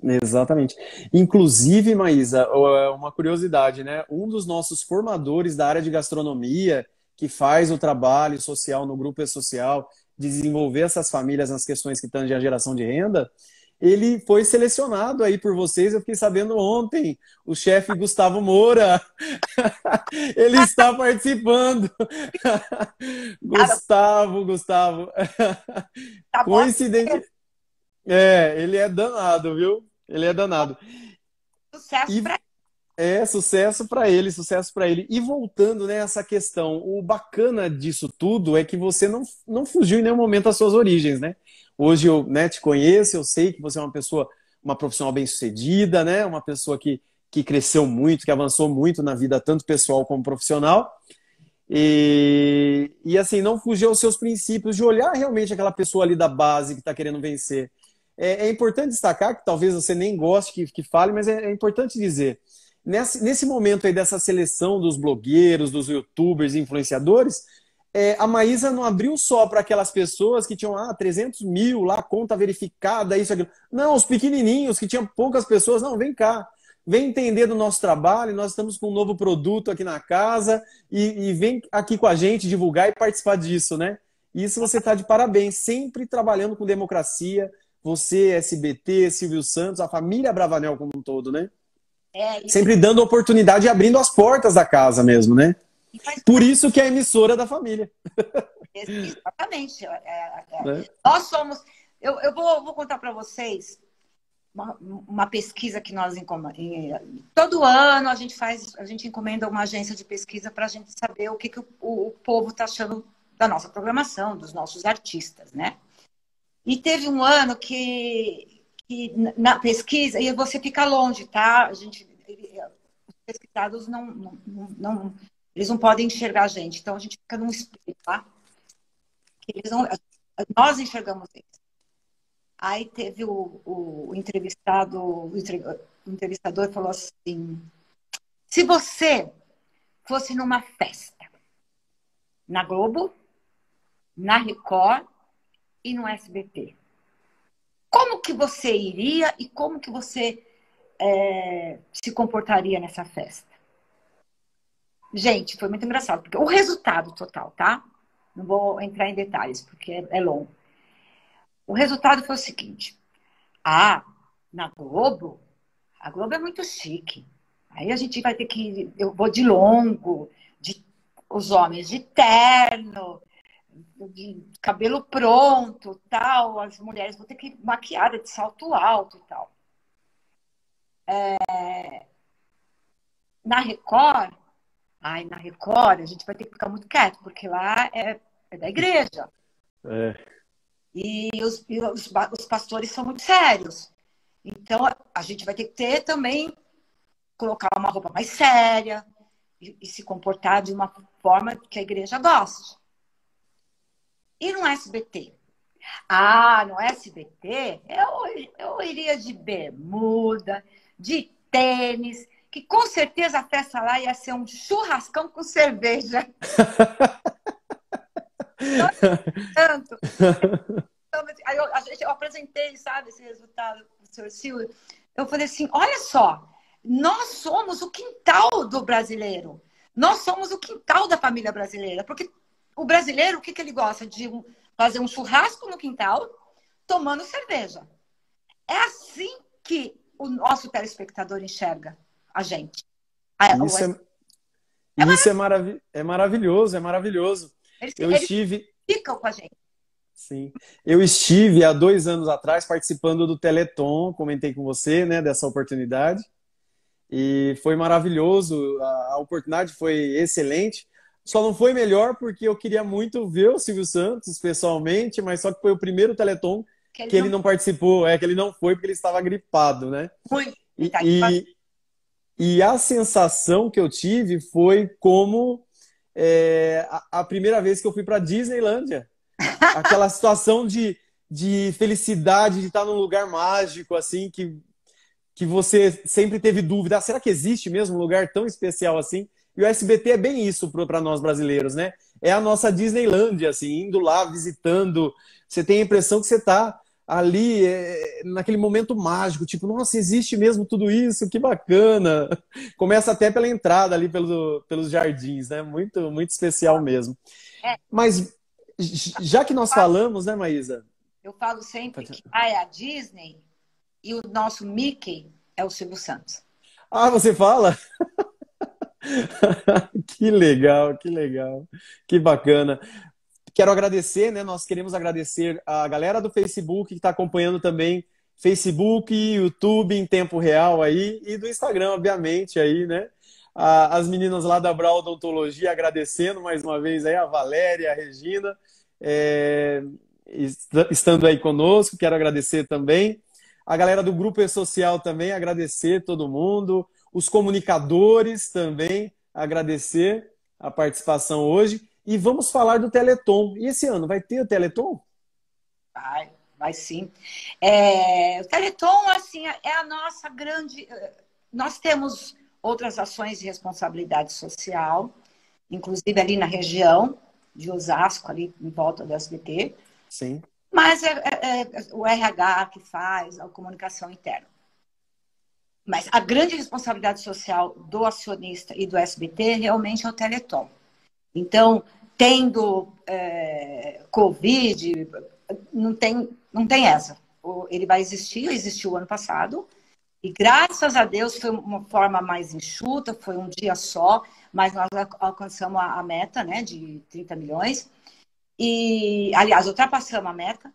Exatamente. Inclusive, Maísa, é uma curiosidade, né? Um dos nossos formadores da área de gastronomia, que faz o trabalho social no grupo E-Social, desenvolver essas famílias nas questões que tangem a geração de renda, ele foi selecionado aí por vocês. Eu fiquei sabendo ontem, o chefe Gustavo Moura, ele está participando. Gustavo, Gustavo. Tá Coincidente. É, ele é danado, viu? Ele é danado. Sucesso e... para é, sucesso para ele, sucesso para ele. E voltando nessa né, questão, o bacana disso tudo é que você não, não fugiu em nenhum momento das suas origens, né? Hoje eu né, te conheço, eu sei que você é uma pessoa, uma profissional bem-sucedida, né? Uma pessoa que, que cresceu muito, que avançou muito na vida, tanto pessoal como profissional. E, e assim, não fugiu aos seus princípios de olhar realmente aquela pessoa ali da base que está querendo vencer é, é, importante destacar, que talvez você nem goste que, que fale, mas é, é importante dizer. Nesse, nesse momento aí dessa seleção dos blogueiros, dos youtubers, influenciadores, é, a Maísa não abriu só para aquelas pessoas que tinham ah, 300 mil lá, conta verificada, isso, aquilo. Não, os pequenininhos que tinham poucas pessoas, não, vem cá, vem entender do nosso trabalho, nós estamos com um novo produto aqui na casa e, e vem aqui com a gente divulgar e participar disso, né? Isso você está de parabéns, sempre trabalhando com democracia, você, SBT, Silvio Santos, a família Bravanel como um todo, né? É, Sempre dando oportunidade e abrindo as portas da casa mesmo, né? Por isso que é a emissora da família. Exatamente. É, é, é. Nós somos. Eu, eu vou, vou contar para vocês uma, uma, pesquisa que nós todo ano a gente faz, a gente encomenda uma agência de pesquisa para a gente saber o que, que o, o, o povo está achando da nossa programação, dos nossos artistas, né? E teve um ano que, que na pesquisa, e você fica longe, tá? A gente, os pesquisados não, não, não, eles não podem enxergar a gente, então a gente fica num espelho, tá? Eles não, nós enxergamos eles. Aí teve o, o entrevistado, o entrevistador falou assim: se você fosse numa festa na Globo, na Record e no SBT. Como que você iria e como que você é, se comportaria nessa festa? Gente, foi muito engraçado, porque o resultado total, tá? Não vou entrar em detalhes, porque é, é longo. O resultado foi o seguinte: ah, na Globo, a Globo é muito chique. Aí a gente vai ter que. Eu vou de longo, de, os homens de terno, de cabelo pronto, tal. As mulheres vão ter que ir maquiada de salto alto e tal. É... Na Record, ai, na Record, a gente vai ter que ficar muito quieto, porque lá é, é da igreja. É. E, os, os, os pastores são muito sérios. Então, a gente vai ter que ter também, colocar uma roupa mais séria e, e se comportar de uma forma que a igreja goste. E no SBT? Ah, no SBT, eu, eu iria de bermuda, de tênis, que com certeza a festa lá ia ser um churrascão com cerveja. Tanto. Aí eu, eu, apresentei, sabe, esse resultado para o senhor Silvio. Eu falei assim: olha só, nós somos o quintal do brasileiro. Nós somos o quintal da família brasileira. Porque o brasileiro, o que, que ele gosta? De fazer um churrasco no quintal, tomando cerveja. É assim que o nosso telespectador enxerga a gente. Isso, é, é, isso é, marav é maravilhoso, é maravilhoso. Eles, eu eles estive. Ficam com a gente. Sim. Eu estive há dois anos atrás participando do Teleton, comentei com você, né, dessa oportunidade. E foi maravilhoso, a, a oportunidade foi excelente. Só não foi melhor porque eu queria muito ver o Silvio Santos pessoalmente, mas só que foi o primeiro Teleton que ele, que ele não... não... participou, é que ele não foi porque ele estava gripado, né? Foi. E, tá e, e, a sensação que eu tive foi como é, a, a, primeira vez que eu fui para Disneylândia. Aquela situação de, de felicidade, de estar num lugar mágico, assim, que, que você sempre teve dúvida: ah, será que existe mesmo um lugar tão especial assim? E o SBT é bem isso para nós brasileiros, né? É a nossa Disneylandia, assim, indo lá, visitando. Você tem a impressão que você está ali é, naquele momento mágico, tipo, nossa, existe mesmo tudo isso, que bacana. Começa até pela entrada ali pelo, pelos jardins, né? Muito, muito especial mesmo. É. Mas já que nós falamos, né, Maísa? Eu falo sempre que é a Disney e o nosso Mickey é o Silvio Santos. Ah, você fala? que legal, que legal, que bacana. Quero agradecer, né? Nós queremos agradecer a galera do Facebook que está acompanhando também Facebook, YouTube em tempo real aí e do Instagram, obviamente, aí, né? As meninas lá da Brau Odontologia agradecendo mais uma vez aí a Valéria, a Regina, é, estando aí conosco. Quero agradecer também a galera do Grupo E-Social também, agradecer todo mundo os comunicadores também, agradecer a participação hoje. E vamos falar do Teleton. E esse ano, vai ter o Teleton? Vai, vai sim. É, o Teleton, assim, é a nossa grande. Nós temos outras ações de responsabilidade social, inclusive ali na região de Osasco, ali em volta do SBT. Sim. Mas é, é, é o RH que faz a comunicação interna. Mas a grande responsabilidade social do acionista e do SBT realmente é o Teleton. Então, tendo é, Covid, não tem, não tem essa. Ele vai existir, existiu ano passado, e graças a Deus foi uma forma mais enxuta, foi um dia só, mas nós alcançamos a, meta né, de 30 milhões. E, aliás, ultrapassamos a meta.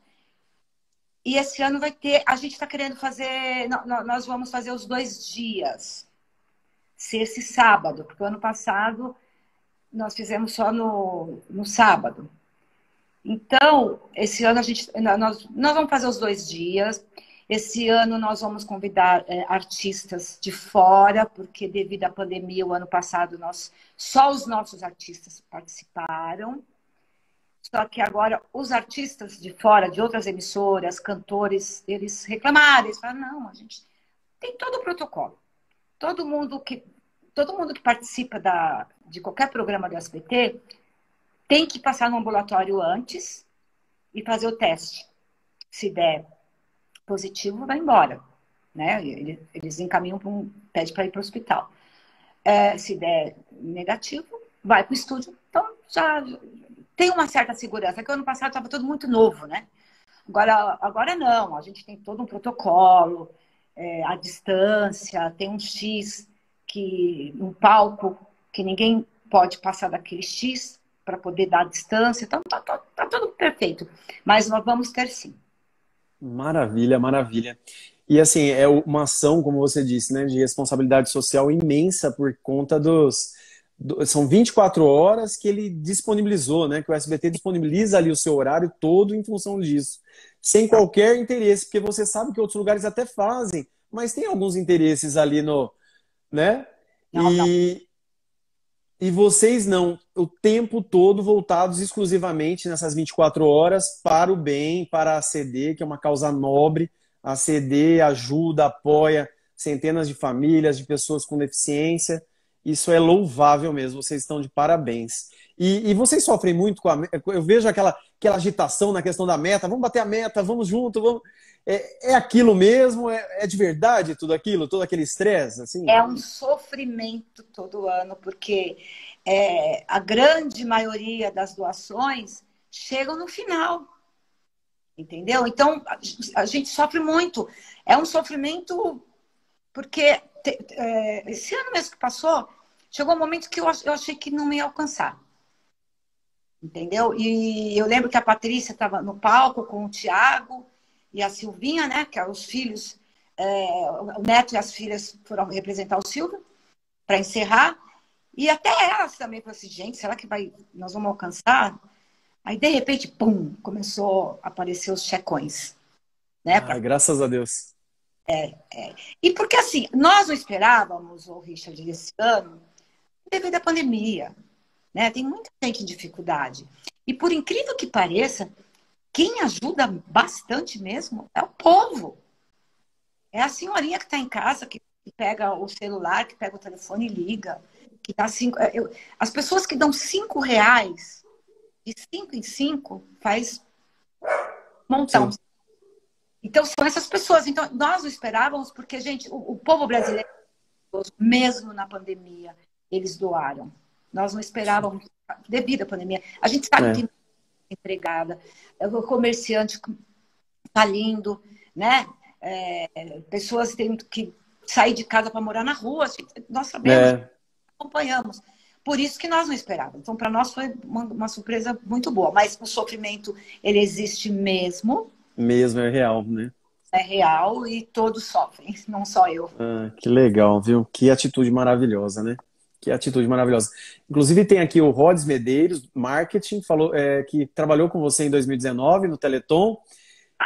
E esse ano vai ter, a gente está querendo fazer, nós vamos fazer os dois dias, se esse sábado, porque o ano passado nós fizemos só no, no sábado. Então, esse ano a gente, nós, nós vamos fazer os dois dias. Esse ano nós vamos convidar é, artistas de fora, porque devido à pandemia, o ano passado nós só os nossos artistas participaram. Só que agora os artistas de fora, de outras emissoras, cantores, eles reclamaram, eles falaram, não, a gente tem todo o protocolo. Todo mundo que, todo mundo que participa da, de qualquer programa do SBT tem que passar no ambulatório antes e fazer o teste. Se der positivo, vai embora. Né? Eles encaminham para um. pede para ir para o hospital. É, se der negativo, vai para o estúdio. Então, já tem uma certa segurança. Que ano passado estava tudo muito novo, né? Agora, agora não, a gente tem todo um protocolo, é, a distância, tem um X que um palco que ninguém pode passar daquele X para poder dar a distância. Então tá, tá, tá tudo perfeito. Mas nós vamos ter sim. Maravilha, maravilha. E assim, é uma ação, como você disse, né, de responsabilidade social imensa por conta dos. São 24 horas que ele disponibilizou, né? Que o SBT disponibiliza ali o seu horário todo em função disso. Sem qualquer interesse, porque você sabe que outros lugares até fazem, mas tem alguns interesses ali no. né? Não, e, não. E vocês não, o tempo todo voltados exclusivamente nessas 24 horas para o bem, para a CD, que é uma causa nobre. A CD ajuda, apoia centenas de famílias, de pessoas com deficiência. Isso é louvável mesmo, vocês estão de parabéns. E, e vocês sofrem muito com a. Eu vejo aquela, aquela agitação na questão da meta, vamos bater a meta, vamos junto, vamos. É, é aquilo mesmo? É, é, de verdade tudo aquilo, todo aquele estresse? Assim? É um sofrimento todo ano, porque é, a grande maioria das doações chegam no final. Entendeu? Então, a, gente sofre muito. É um sofrimento porque é, esse ano mesmo que passou, chegou um momento que eu, eu achei que não ia alcançar entendeu? E eu lembro que a Patrícia estava no palco com o Tiago, e a Silvinha, né? Que é os filhos, é, o neto e as filhas foram representar o Silvio para encerrar. E até elas também falaram assim, gente, será que vai, nós vamos alcançar? Aí, de repente, pum, começou a aparecer os checões. Né, pra... graças a Deus. É, é. E porque assim, nós não esperávamos, o Richard, esse ano, devido à pandemia. Né? Tem muita gente em dificuldade. E por incrível que pareça, quem ajuda bastante mesmo é o povo. É a senhorinha que está em casa, que pega o celular, que pega o telefone e liga. Que dá cinco, é, eu, as pessoas que dão cinco reais, de cinco em cinco, faz montão. Sim. Então, são essas pessoas. Então, nós não esperávamos, porque, gente, o, o povo brasileiro, mesmo na pandemia, eles doaram. Nós não esperávamos, devido à pandemia. A gente sabe é. que empregada, o comerciante falindo, né? É, pessoas tendo que sair de casa para morar na rua. Nós sabemos, é. acompanhamos. Por isso que nós não esperávamos. Então, para nós foi uma, uma, surpresa muito boa. Mas o sofrimento, ele existe mesmo. Mesmo, é real, né? É real e todos sofrem, não só eu. Ah, que legal, viu? Que atitude maravilhosa, né? Que atitude maravilhosa. Inclusive tem aqui o Rods Medeiros, marketing, falou é, que trabalhou com você em 2019 no Teleton.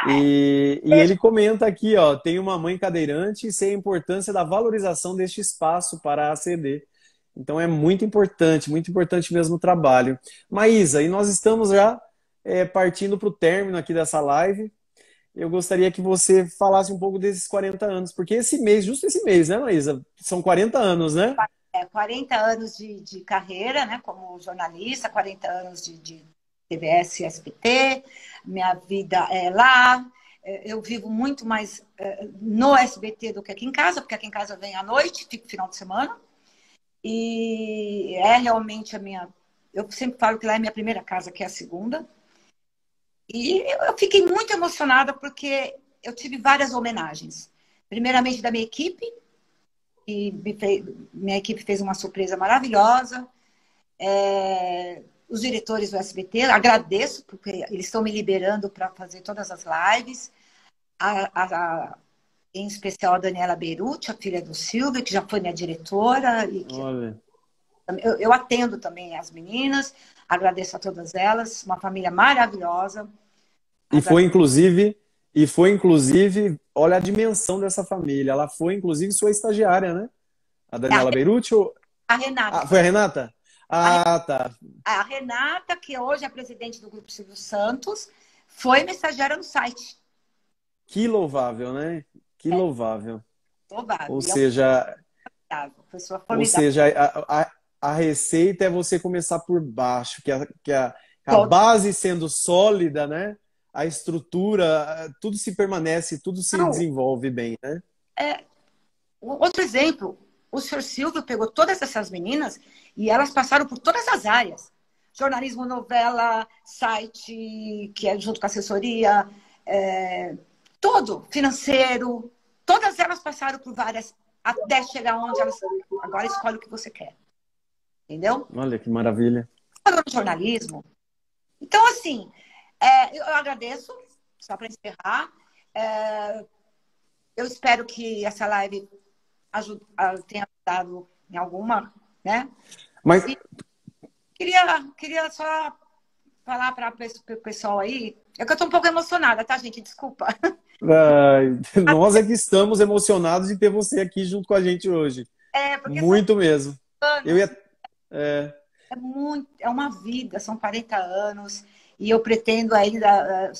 E, e, ele comenta aqui, ó, tem uma mãe cadeirante e sei a importância da valorização deste espaço para a ACD. Então é muito importante, muito importante mesmo o trabalho. Maísa, e nós estamos já é, partindo para o término aqui dessa live. Eu gostaria que você falasse um pouco desses 40 anos, porque esse mês, justo esse mês, né, Maísa? São 40 anos, né? É, 40 anos de, de, carreira, né, como jornalista, 40 anos de, de TBS e SBT, minha vida é lá, é, eu vivo muito mais é, no SBT do que aqui em casa, porque aqui em casa vem à noite, fico final de semana, e é realmente a minha, eu sempre falo que lá é minha primeira casa, que é a segunda, e eu fiquei muito emocionada porque eu tive várias homenagens. Primeiramente da minha equipe, que fez, minha equipe fez uma surpresa maravilhosa. É, os diretores do SBT, agradeço, porque eles estão me liberando para fazer todas as lives. A, a, a, em especial a Daniela Beirute, a filha do Silvio, que já foi minha diretora. E que, eu, eu, atendo também as meninas, agradeço a todas elas, uma família maravilhosa. E foi, inclusive, e foi, inclusive, olha a dimensão dessa família. Ela foi, inclusive, sua estagiária, né? A Daniela a Beirute? Ou... A Renata. Ah, foi a Renata? Ah, a, tá. A Renata, que hoje é presidente do Grupo Silvio Santos, foi minha estagiária no site. Que louvável, né? Que é. louvável. Louvável. Ou seja... Pessoa Ou seja, a, a, a receita é você começar por baixo, que a, que a, a base sendo sólida, né? A estrutura, tudo se permanece, tudo se Não. desenvolve bem, né? É, outro exemplo, o senhor Silvio pegou todas essas meninas e elas passaram por todas as áreas. Jornalismo, novela, site, que é junto com assessoria, é, todo, financeiro. Todas elas passaram por várias, até chegar onde elas. Agora escolhe o que você quer. Entendeu? Olha que maravilha. Jornalismo. Então, assim, é, eu agradeço, só para encerrar. É, eu espero que essa live ajude, tenha ajudado em alguma, né? Mas. E queria, queria só falar para o pessoal aí. É que eu estou um pouco emocionada, tá, gente? Desculpa. nós é que estamos emocionados de ter você aqui junto com a gente hoje. É, muito mesmo. Anos, eu ia... é. é muito, é uma vida, são 40 anos e eu pretendo ainda.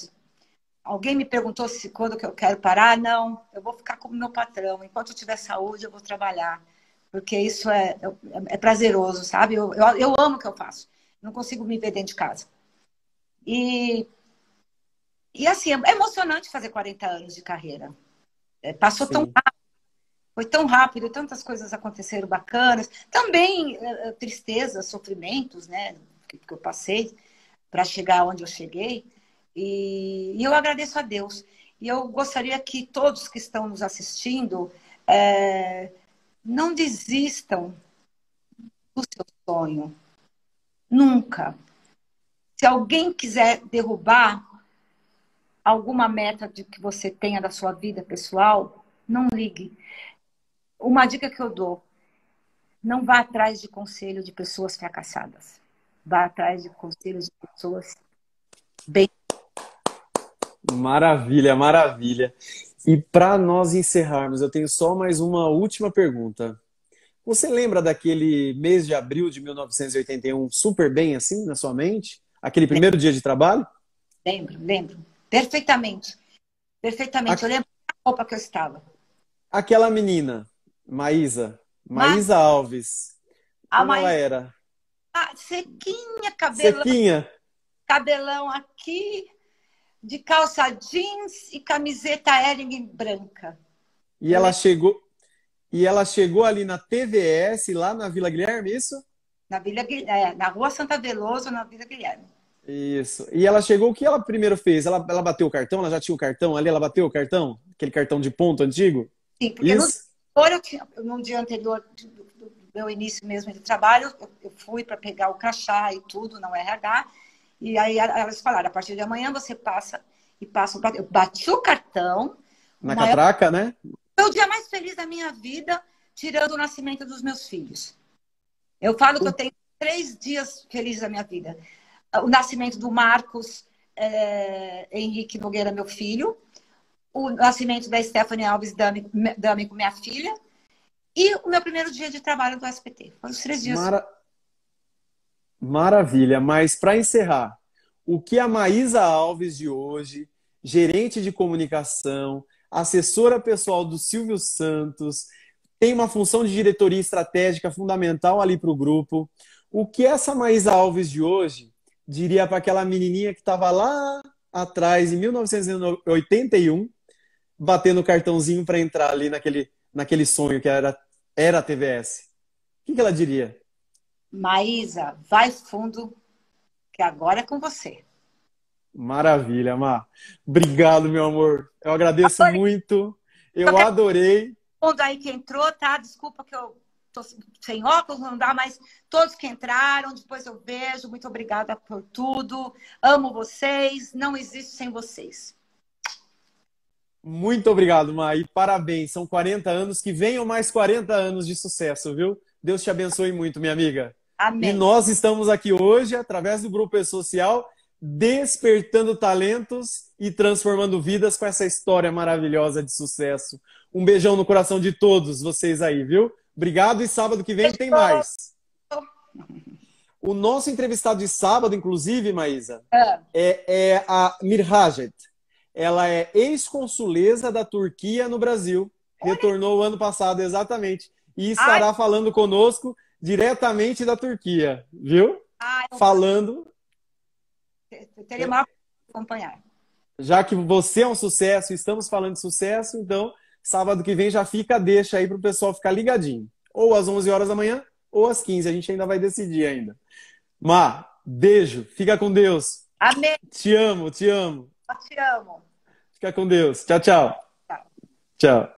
Alguém me perguntou se quando que eu quero parar? Não, eu vou ficar como meu patrão. Enquanto eu tiver saúde, eu vou trabalhar, porque isso é, é, é prazeroso, sabe? Eu, eu, eu amo o que eu faço. Não consigo me ver dentro de casa. E e assim, é emocionante fazer 40 anos de carreira. É, passou Sim. tão rápido, foi tão rápido, tantas coisas aconteceram bacanas. Também é, é tristezas, sofrimentos, né? Que, que eu passei para chegar onde eu cheguei. E, e, eu agradeço a Deus. E eu gostaria que todos que estão nos assistindo é, não desistam do seu sonho. Nunca. Se alguém quiser derrubar alguma meta de que você tenha da sua vida pessoal, não ligue. Uma dica que eu dou: não vá atrás de conselho de pessoas fracassadas. Vá atrás de conselhos de pessoas bem. Maravilha, maravilha. E para nós encerrarmos, eu tenho só mais uma última pergunta. Você lembra daquele mês de abril de 1981 super bem assim na sua mente? Aquele primeiro lembro. dia de trabalho? Lembro, lembro. Perfeitamente. Perfeitamente. A... Eu lembro da roupa que eu estava. Aquela menina, Maísa. Maísa Ma... Alves. A como Maísa... ela era? Ah, sequinha, cabelão. Sequinha. Cabelão aqui, de calça jeans e camiseta Ering branca. E ela chegou. E ela chegou ali na TVS, lá na Vila Guilherme, isso? Na Vila é, na Rua Santa Veloso, na Vila Guilherme. Isso. E ela chegou, o que ela primeiro fez? Ela, ela bateu o cartão? Ela já tinha o cartão ali? Ela bateu o cartão? Aquele cartão de ponto antigo? Sim, porque Isso. no, eu tinha, no dia anterior meu início mesmo de trabalho, eu, eu fui para pegar o crachá e tudo, não RH, e aí elas falaram, a partir de amanhã você passa e passa o Eu bati o cartão. Na catraca, né? Foi o dia mais feliz da minha vida, tirando o nascimento dos meus filhos. Eu falo que eu tenho três dias felizes da minha vida o nascimento do Marcos é, Henrique Nogueira, meu filho, o nascimento da Stephanie Alves D'Amico, minha filha, e o meu primeiro dia de trabalho do SPT. Foram os três dias. Mara... Maravilha, mas para encerrar, o que a Maísa Alves de hoje, gerente de comunicação, assessora pessoal do Silvio Santos, tem uma função de diretoria estratégica fundamental ali para o grupo. O que essa Maísa Alves de hoje diria para aquela menininha que estava lá atrás, em 1981, batendo cartãozinho para entrar ali naquele, naquele sonho que era, era a TVS? O que, que ela diria? Maísa, vai fundo, que agora é com você. Maravilha, Mar. Obrigado, meu amor. Eu agradeço adorei. muito. Eu adorei. Todo aí que entrou, tá? Desculpa que eu tô sem óculos, não dá, mas todos que entraram, depois eu vejo. Muito obrigada por tudo. Amo vocês, não existe sem vocês. Muito obrigado, Mai. Parabéns. São 40 anos. Que venham mais 40 anos de sucesso, viu? Deus te abençoe muito, minha amiga. Amém. E nós estamos aqui hoje, através do Grupo Social, despertando talentos e transformando vidas com essa história maravilhosa de sucesso. Um beijão no coração de todos vocês aí, viu? Obrigado e sábado que vem tem mais. O nosso entrevistado de sábado, inclusive, Maísa, é, é, é a Mirhajet. Ela é ex-consuleza da Turquia no Brasil. Retornou o ano passado, exatamente. E estará Ai. falando conosco diretamente da Turquia, viu? Ah, Falando. Teria maior acompanhar. Já que você é um sucesso, estamos falando de sucesso, então sábado que vem já fica deixa aí para o pessoal ficar ligadinho. Ou às 11 horas da manhã, ou às 15. A gente ainda vai decidir ainda. Má, beijo. Fica com Deus. Amém. Te amo, te amo. Te amo. Fica com Deus. Tchau, tchau. Tchau. Tchau.